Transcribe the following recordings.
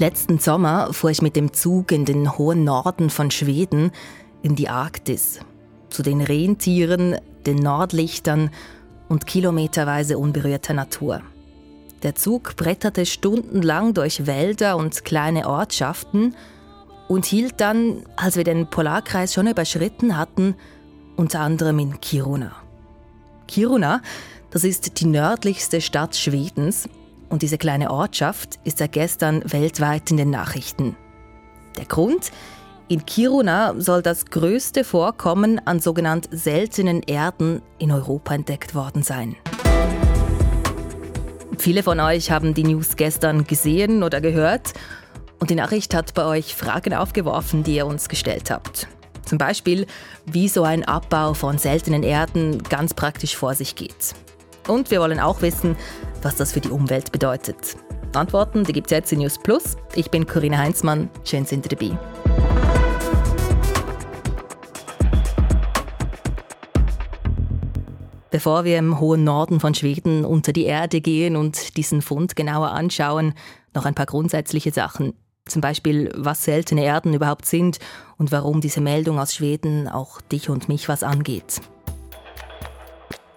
Letzten Sommer fuhr ich mit dem Zug in den hohen Norden von Schweden in die Arktis. Zu den Rentieren, den Nordlichtern und kilometerweise unberührter Natur. Der Zug bretterte stundenlang durch Wälder und kleine Ortschaften und hielt dann, als wir den Polarkreis schon überschritten hatten, unter anderem in Kiruna. Kiruna, das ist die nördlichste Stadt Schwedens und diese kleine Ortschaft ist seit gestern weltweit in den Nachrichten. Der Grund? In Kiruna soll das größte Vorkommen an sogenannten seltenen Erden in Europa entdeckt worden sein. Viele von euch haben die News gestern gesehen oder gehört und die Nachricht hat bei euch Fragen aufgeworfen, die ihr uns gestellt habt. Zum Beispiel, wie so ein Abbau von seltenen Erden ganz praktisch vor sich geht. Und wir wollen auch wissen, was das für die Umwelt bedeutet. Antworten, die gibt es jetzt in News Plus. Ich bin Corinna Heinzmann. Schön sind Sie dabei. Bevor wir im hohen Norden von Schweden unter die Erde gehen und diesen Fund genauer anschauen, noch ein paar grundsätzliche Sachen. Zum Beispiel, was seltene Erden überhaupt sind und warum diese Meldung aus Schweden auch dich und mich was angeht.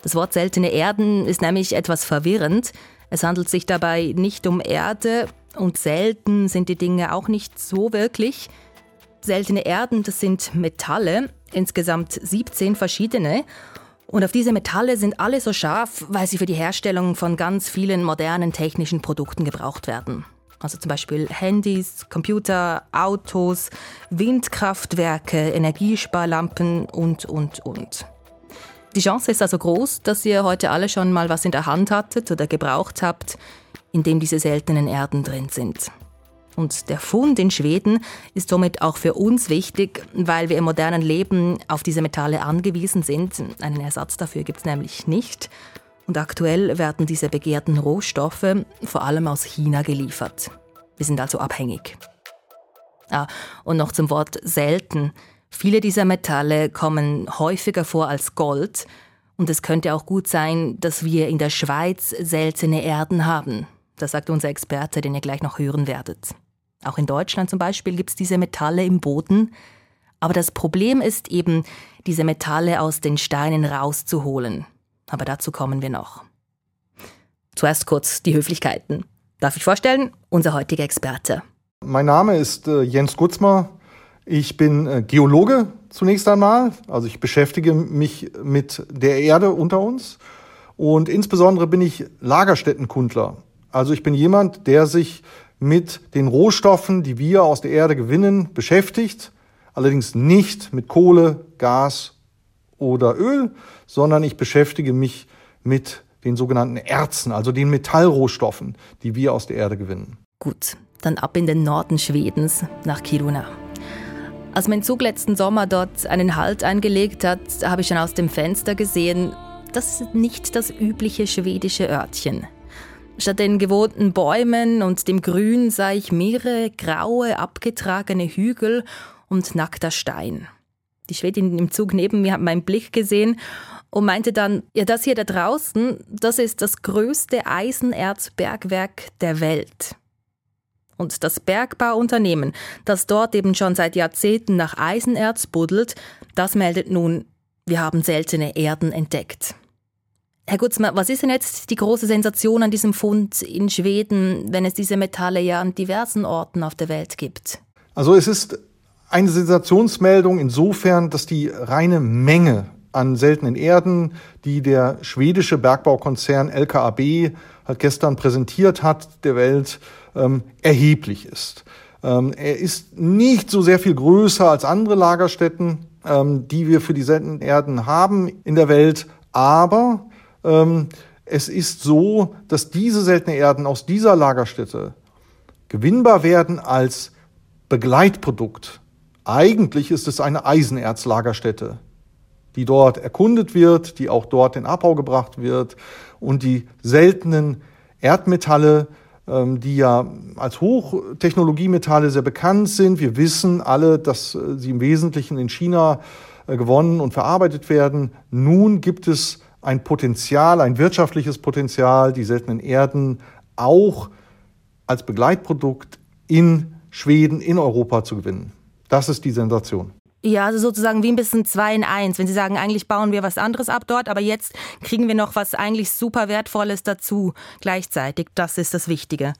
Das Wort seltene Erden ist nämlich etwas verwirrend. Es handelt sich dabei nicht um Erde und selten sind die Dinge auch nicht so wirklich. Seltene Erden, das sind Metalle, insgesamt 17 verschiedene. Und auf diese Metalle sind alle so scharf, weil sie für die Herstellung von ganz vielen modernen technischen Produkten gebraucht werden. Also zum Beispiel Handys, Computer, Autos, Windkraftwerke, Energiesparlampen und, und, und. Die Chance ist also groß, dass ihr heute alle schon mal was in der Hand hattet oder gebraucht habt, in dem diese seltenen Erden drin sind. Und der Fund in Schweden ist somit auch für uns wichtig, weil wir im modernen Leben auf diese Metalle angewiesen sind. Einen Ersatz dafür gibt es nämlich nicht. Und aktuell werden diese begehrten Rohstoffe vor allem aus China geliefert. Wir sind also abhängig. Ah, und noch zum Wort selten. Viele dieser Metalle kommen häufiger vor als Gold und es könnte auch gut sein, dass wir in der Schweiz seltene Erden haben. Das sagt unser Experte, den ihr gleich noch hören werdet. Auch in Deutschland zum Beispiel gibt es diese Metalle im Boden. Aber das Problem ist eben, diese Metalle aus den Steinen rauszuholen. Aber dazu kommen wir noch. Zuerst kurz die Höflichkeiten. Darf ich vorstellen, unser heutiger Experte. Mein Name ist äh, Jens Gutzmer. Ich bin äh, Geologe zunächst einmal, also ich beschäftige mich mit der Erde unter uns und insbesondere bin ich Lagerstättenkundler. Also ich bin jemand, der sich mit den Rohstoffen, die wir aus der Erde gewinnen, beschäftigt, allerdings nicht mit Kohle, Gas oder Öl, sondern ich beschäftige mich mit den sogenannten Erzen, also den Metallrohstoffen, die wir aus der Erde gewinnen. Gut, dann ab in den Norden Schwedens nach Kiruna. Als mein Zug letzten Sommer dort einen Halt eingelegt hat, habe ich schon aus dem Fenster gesehen, das ist nicht das übliche schwedische Örtchen. Statt den gewohnten Bäumen und dem Grün sah ich mehrere graue, abgetragene Hügel und nackter Stein. Die Schwedin im Zug neben mir hat meinen Blick gesehen und meinte dann, ja, das hier da draußen, das ist das größte Eisenerzbergwerk der Welt. Und das Bergbauunternehmen, das dort eben schon seit Jahrzehnten nach Eisenerz buddelt, das meldet nun, wir haben seltene Erden entdeckt. Herr Gutzmer, was ist denn jetzt die große Sensation an diesem Fund in Schweden, wenn es diese Metalle ja an diversen Orten auf der Welt gibt? Also es ist eine Sensationsmeldung insofern, dass die reine Menge an seltenen Erden, die der schwedische Bergbaukonzern LKAB halt gestern präsentiert hat, der Welt ähm, erheblich ist. Ähm, er ist nicht so sehr viel größer als andere Lagerstätten, ähm, die wir für die seltenen Erden haben in der Welt, aber ähm, es ist so, dass diese seltenen Erden aus dieser Lagerstätte gewinnbar werden als Begleitprodukt. Eigentlich ist es eine Eisenerzlagerstätte, die dort erkundet wird, die auch dort in Abbau gebracht wird und die seltenen Erdmetalle die ja als Hochtechnologiemetalle sehr bekannt sind. Wir wissen alle, dass äh, sie im Wesentlichen in China äh, gewonnen und verarbeitet werden. Nun gibt es ein Potenzial, ein wirtschaftliches Potenzial, die seltenen Erden auch als Begleitprodukt in Schweden, in Europa zu gewinnen. Das ist die Sensation. Ja, also sozusagen wie ein bisschen zwei in eins. Wenn Sie sagen, eigentlich bauen wir was anderes ab dort, aber jetzt kriegen wir noch was eigentlich super Wertvolles dazu gleichzeitig. Das ist das Wichtige.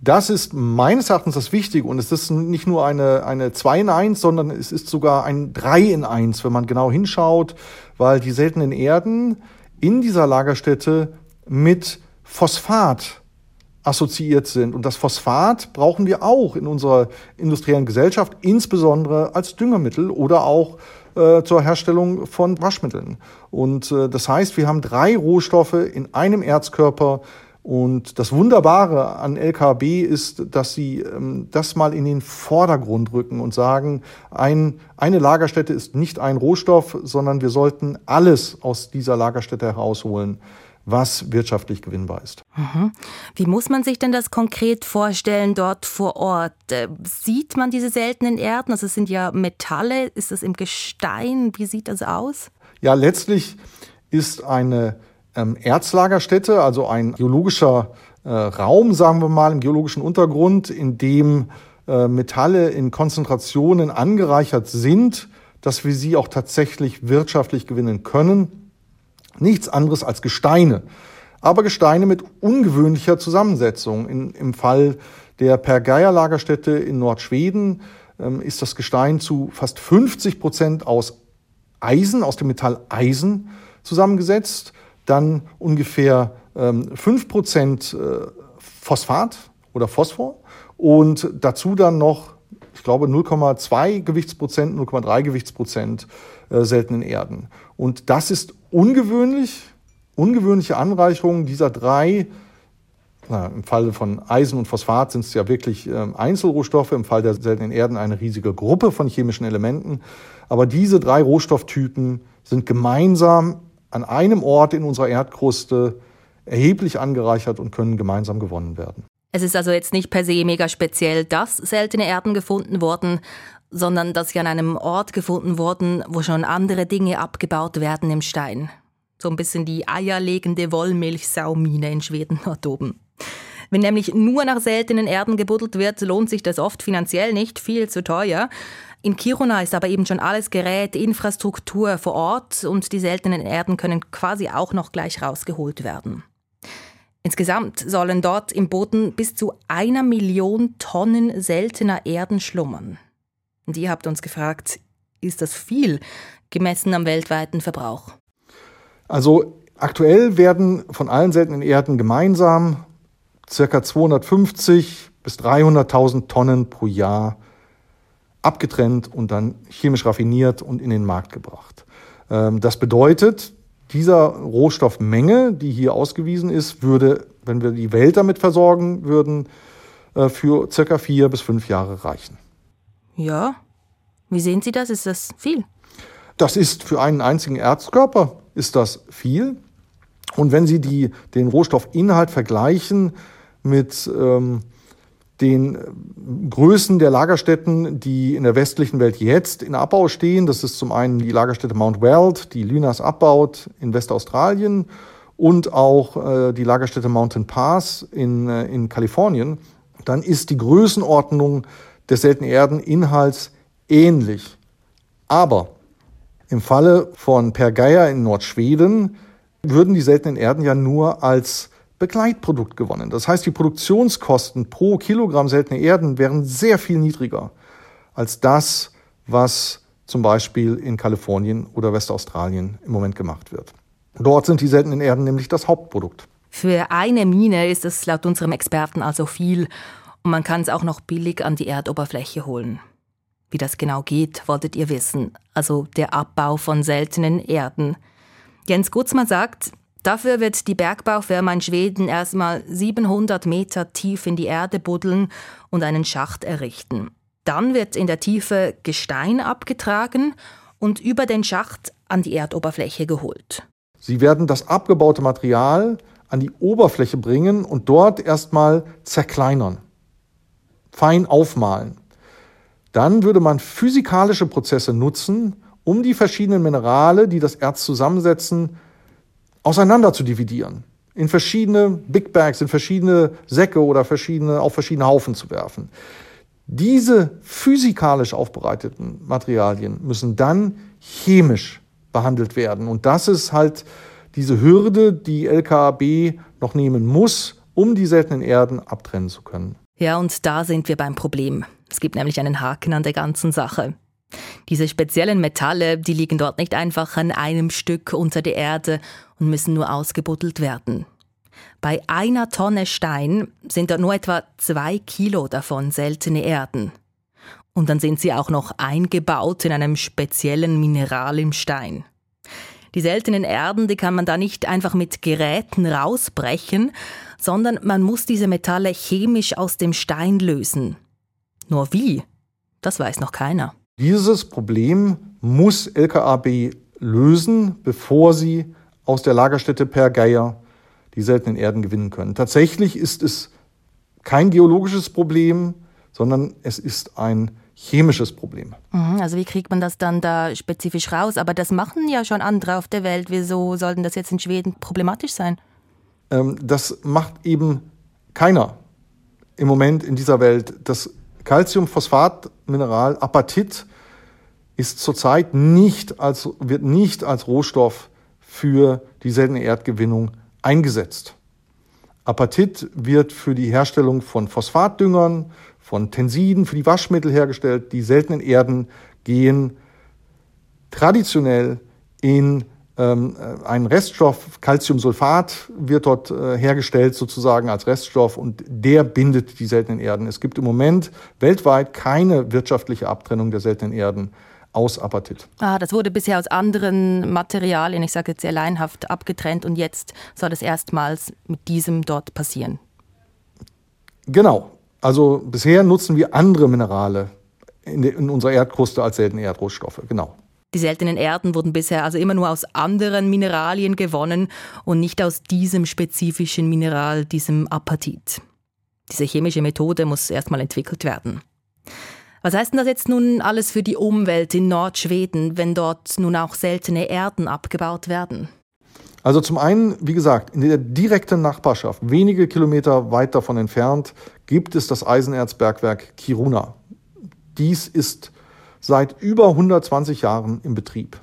Das ist meines Erachtens das Wichtige und es ist nicht nur eine, eine 2 in 1, sondern es ist sogar ein 3 in 1, wenn man genau hinschaut, weil die seltenen Erden in dieser Lagerstätte mit Phosphat assoziiert sind. Und das Phosphat brauchen wir auch in unserer industriellen Gesellschaft, insbesondere als Düngemittel oder auch äh, zur Herstellung von Waschmitteln. Und äh, das heißt, wir haben drei Rohstoffe in einem Erzkörper. Und das Wunderbare an LKB ist, dass sie ähm, das mal in den Vordergrund rücken und sagen, ein, eine Lagerstätte ist nicht ein Rohstoff, sondern wir sollten alles aus dieser Lagerstätte herausholen was wirtschaftlich gewinnbar ist. Mhm. Wie muss man sich denn das konkret vorstellen dort vor Ort? Äh, sieht man diese seltenen Erden? Also es sind ja Metalle, ist das im Gestein? Wie sieht das aus? Ja, letztlich ist eine ähm, Erzlagerstätte, also ein geologischer äh, Raum, sagen wir mal, im geologischen Untergrund, in dem äh, Metalle in Konzentrationen angereichert sind, dass wir sie auch tatsächlich wirtschaftlich gewinnen können Nichts anderes als Gesteine. Aber Gesteine mit ungewöhnlicher Zusammensetzung. In, Im Fall der Pergeia-Lagerstätte in Nordschweden ähm, ist das Gestein zu fast 50 Prozent aus Eisen, aus dem Metall Eisen zusammengesetzt. Dann ungefähr ähm, 5 Prozent äh, Phosphat oder Phosphor und dazu dann noch, ich glaube, 0,2 Gewichtsprozent, 0,3 Gewichtsprozent äh, seltenen Erden. Und das ist ungewöhnlich, ungewöhnliche Anreicherungen dieser drei, na, im Fall von Eisen und Phosphat sind es ja wirklich äh, Einzelrohstoffe, im Fall der seltenen Erden eine riesige Gruppe von chemischen Elementen. Aber diese drei Rohstofftypen sind gemeinsam an einem Ort in unserer Erdkruste erheblich angereichert und können gemeinsam gewonnen werden. Es ist also jetzt nicht per se mega speziell, dass seltene Erden gefunden wurden, sondern dass sie an einem Ort gefunden wurden, wo schon andere Dinge abgebaut werden im Stein. So ein bisschen die eierlegende Wollmilchsaumine in Schweden dort oben. Wenn nämlich nur nach seltenen Erden gebuddelt wird, lohnt sich das oft finanziell nicht, viel zu teuer. In Kiruna ist aber eben schon alles Gerät, Infrastruktur vor Ort und die seltenen Erden können quasi auch noch gleich rausgeholt werden. Insgesamt sollen dort im Boden bis zu einer Million Tonnen seltener Erden schlummern. Und ihr habt uns gefragt, ist das viel gemessen am weltweiten Verbrauch? Also aktuell werden von allen seltenen Erden gemeinsam ca. 250 bis 300.000 Tonnen pro Jahr abgetrennt und dann chemisch raffiniert und in den Markt gebracht. Ähm, das bedeutet, dieser Rohstoffmenge, die hier ausgewiesen ist, würde, wenn wir die Welt damit versorgen würden, äh, für circa vier bis fünf Jahre reichen. Ja. Wie sehen Sie das? Ist das viel? Das ist für einen einzigen Erzkörper ist das viel. Und wenn Sie die, den Rohstoffinhalt vergleichen mit ähm, den Größen der Lagerstätten, die in der westlichen Welt jetzt in Abbau stehen, das ist zum einen die Lagerstätte Mount Weld, die Lynas abbaut in Westaustralien und auch äh, die Lagerstätte Mountain Pass in, äh, in Kalifornien, dann ist die Größenordnung des seltenen Erdeninhalts ähnlich. Aber im Falle von Pergeia in Nordschweden würden die seltenen Erden ja nur als Begleitprodukt gewonnen. Das heißt, die Produktionskosten pro Kilogramm seltene Erden wären sehr viel niedriger als das, was zum Beispiel in Kalifornien oder Westaustralien im Moment gemacht wird. Dort sind die seltenen Erden nämlich das Hauptprodukt. Für eine Mine ist es laut unserem Experten also viel und man kann es auch noch billig an die Erdoberfläche holen. Wie das genau geht, wolltet ihr wissen, also der Abbau von seltenen Erden. Jens Gutzmann sagt, dafür wird die Bergbaufirma in Schweden erstmal 700 Meter tief in die Erde buddeln und einen Schacht errichten. Dann wird in der Tiefe Gestein abgetragen und über den Schacht an die Erdoberfläche geholt. Sie werden das abgebaute Material an die Oberfläche bringen und dort erstmal zerkleinern fein aufmalen. Dann würde man physikalische Prozesse nutzen, um die verschiedenen Minerale, die das Erz zusammensetzen, auseinander zu dividieren. in verschiedene Big Bags, in verschiedene Säcke oder verschiedene, auf verschiedene Haufen zu werfen. Diese physikalisch aufbereiteten Materialien müssen dann chemisch behandelt werden. Und das ist halt diese Hürde, die LKAB noch nehmen muss, um die seltenen Erden abtrennen zu können. Ja, und da sind wir beim Problem. Es gibt nämlich einen Haken an der ganzen Sache. Diese speziellen Metalle, die liegen dort nicht einfach an einem Stück unter der Erde und müssen nur ausgebuddelt werden. Bei einer Tonne Stein sind dort nur etwa zwei Kilo davon seltene Erden. Und dann sind sie auch noch eingebaut in einem speziellen Mineral im Stein. Die seltenen Erden, die kann man da nicht einfach mit Geräten rausbrechen, sondern man muss diese Metalle chemisch aus dem Stein lösen. Nur wie? Das weiß noch keiner. Dieses Problem muss LKAB lösen, bevor sie aus der Lagerstätte Per Geier die seltenen Erden gewinnen können. Tatsächlich ist es kein geologisches Problem, sondern es ist ein chemisches Problem. Mhm, also wie kriegt man das dann da spezifisch raus? Aber das machen ja schon andere auf der Welt. Wieso sollten das jetzt in Schweden problematisch sein? Ähm, das macht eben keiner im Moment in dieser Welt. Das Calciumphosphatmineral Apatit ist zurzeit nicht als, wird nicht als Rohstoff für die seltene Erdgewinnung eingesetzt. Apatit wird für die Herstellung von Phosphatdüngern, von Tensiden, für die Waschmittel hergestellt. Die seltenen Erden gehen traditionell in ähm, einen Reststoff, Calciumsulfat wird dort äh, hergestellt sozusagen als Reststoff und der bindet die seltenen Erden. Es gibt im Moment weltweit keine wirtschaftliche Abtrennung der seltenen Erden aus Apatit. Ah, das wurde bisher aus anderen Materialien, ich sage jetzt sehr leinhaft, abgetrennt und jetzt soll es erstmals mit diesem dort passieren. Genau. Also bisher nutzen wir andere Minerale in, in unserer Erdkruste als seltene Erdrohstoffe. Genau. Die seltenen Erden wurden bisher also immer nur aus anderen Mineralien gewonnen und nicht aus diesem spezifischen Mineral, diesem Apatit. Diese chemische Methode muss erstmal entwickelt werden. Was heißt denn das jetzt nun alles für die Umwelt in Nordschweden, wenn dort nun auch seltene Erden abgebaut werden? Also zum einen, wie gesagt, in der direkten Nachbarschaft, wenige Kilometer weit davon entfernt, gibt es das Eisenerzbergwerk Kiruna. Dies ist seit über 120 Jahren im Betrieb.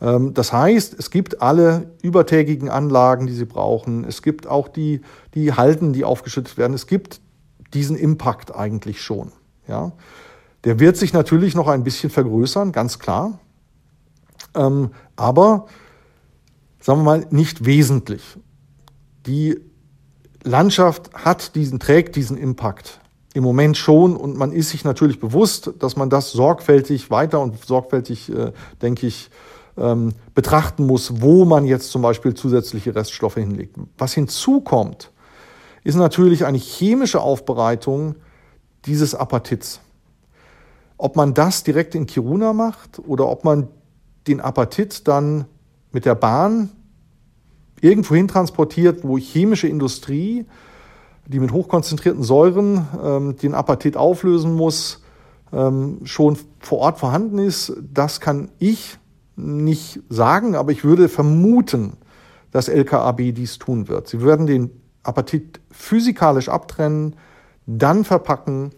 Ähm, das heißt, es gibt alle übertägigen Anlagen, die Sie brauchen. Es gibt auch die, die Halden, die aufgeschüttet werden. Es gibt diesen Impact eigentlich schon. Ja? Der wird sich natürlich noch ein bisschen vergrößern, ganz klar. Ähm, aber, sagen wir mal, nicht wesentlich. Die Landschaft hat diesen, trägt diesen Impact im Moment schon und man ist sich natürlich bewusst, dass man das sorgfältig weiter und sorgfältig, äh, denke ich, ähm, betrachten muss, wo man jetzt zum Beispiel zusätzliche Reststoffe hinlegt. Was hinzukommt, ist natürlich eine chemische Aufbereitung dieses Apatits. Ob man das direkt in Kiruna macht oder ob man den Apatit dann mit der Bahn irgendwohin transportiert, wo chemische Industrie, die mit hochkonzentrierten Säuren ähm, den Apatit auflösen muss, ähm, schon vor Ort vorhanden ist, das kann ich nicht sagen, aber ich würde vermuten, dass LKAB dies tun wird. Sie werden den Apatit physikalisch abtrennen, dann verpacken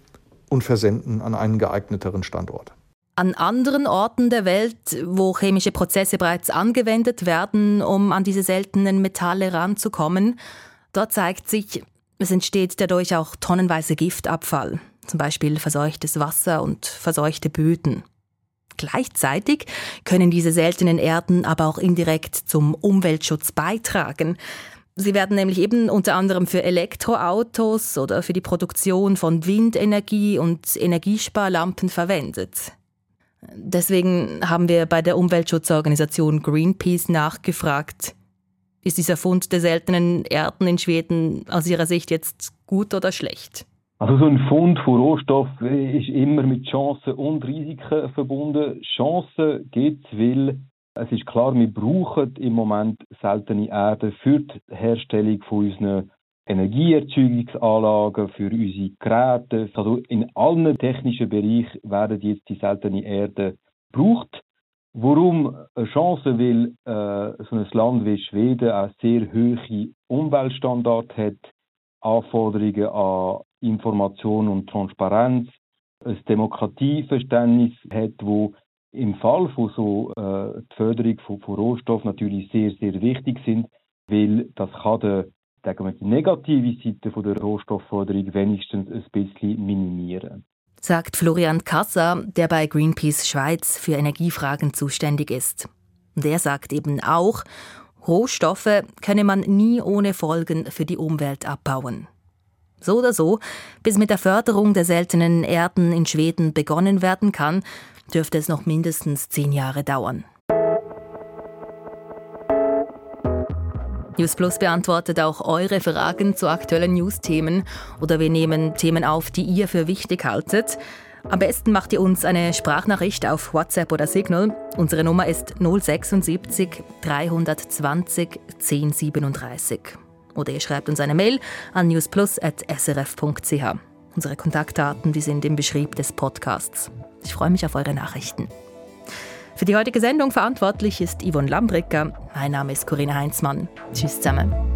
und versenden an einen geeigneteren Standort. An anderen Orten der Welt, wo chemische Prozesse bereits angewendet werden, um an diese seltenen Metalle ranzukommen, dort zeigt sich, es entsteht dadurch auch tonnenweise Giftabfall, zum Beispiel verseuchtes Wasser und verseuchte Böden. Gleichzeitig können diese seltenen Erden aber auch indirekt zum Umweltschutz beitragen, Sie werden nämlich eben unter anderem für Elektroautos oder für die Produktion von Windenergie und Energiesparlampen verwendet. Deswegen haben wir bei der Umweltschutzorganisation Greenpeace nachgefragt, ist dieser Fund der seltenen Erden in Schweden aus Ihrer Sicht jetzt gut oder schlecht? Also so ein Fund von Rohstoffen ist immer mit Chancen und Risiken verbunden. Chancen gibt es, weil es ist klar, wir brauchen im Moment seltene Erde für die Herstellung von unseren Energieerzeugungsanlagen, für unsere Geräte. Also in allen technischen Bereichen werden jetzt die seltenen Erden gebraucht. Warum eine Chance? Weil äh, so ein Land wie Schweden auch sehr hohe Umweltstandards hat, Anforderungen an Information und Transparenz, ein Demokratieverständnis hat, wo im Fall von so äh, die Förderung von, von Rohstoffen natürlich sehr, sehr wichtig sind, weil das kann der, sagen wir, die negative Seite von der Rohstoffförderung wenigstens ein bisschen minimieren. Sagt Florian Kasser, der bei Greenpeace Schweiz für Energiefragen zuständig ist. Und er sagt eben auch, Rohstoffe könne man nie ohne Folgen für die Umwelt abbauen. So oder so, bis mit der Förderung der seltenen Erden in Schweden begonnen werden kann, dürfte es noch mindestens zehn Jahre dauern. News Plus beantwortet auch eure Fragen zu aktuellen News-Themen oder wir nehmen Themen auf, die ihr für wichtig haltet. Am besten macht ihr uns eine Sprachnachricht auf WhatsApp oder Signal. Unsere Nummer ist 076 320 1037. Oder ihr schreibt uns eine Mail an newsplus.srf.ch. Unsere Kontaktdaten die sind im Beschrieb des Podcasts. Ich freue mich auf eure Nachrichten. Für die heutige Sendung verantwortlich ist Yvonne Lambricker. Mein Name ist Corinna Heinzmann. Tschüss zusammen.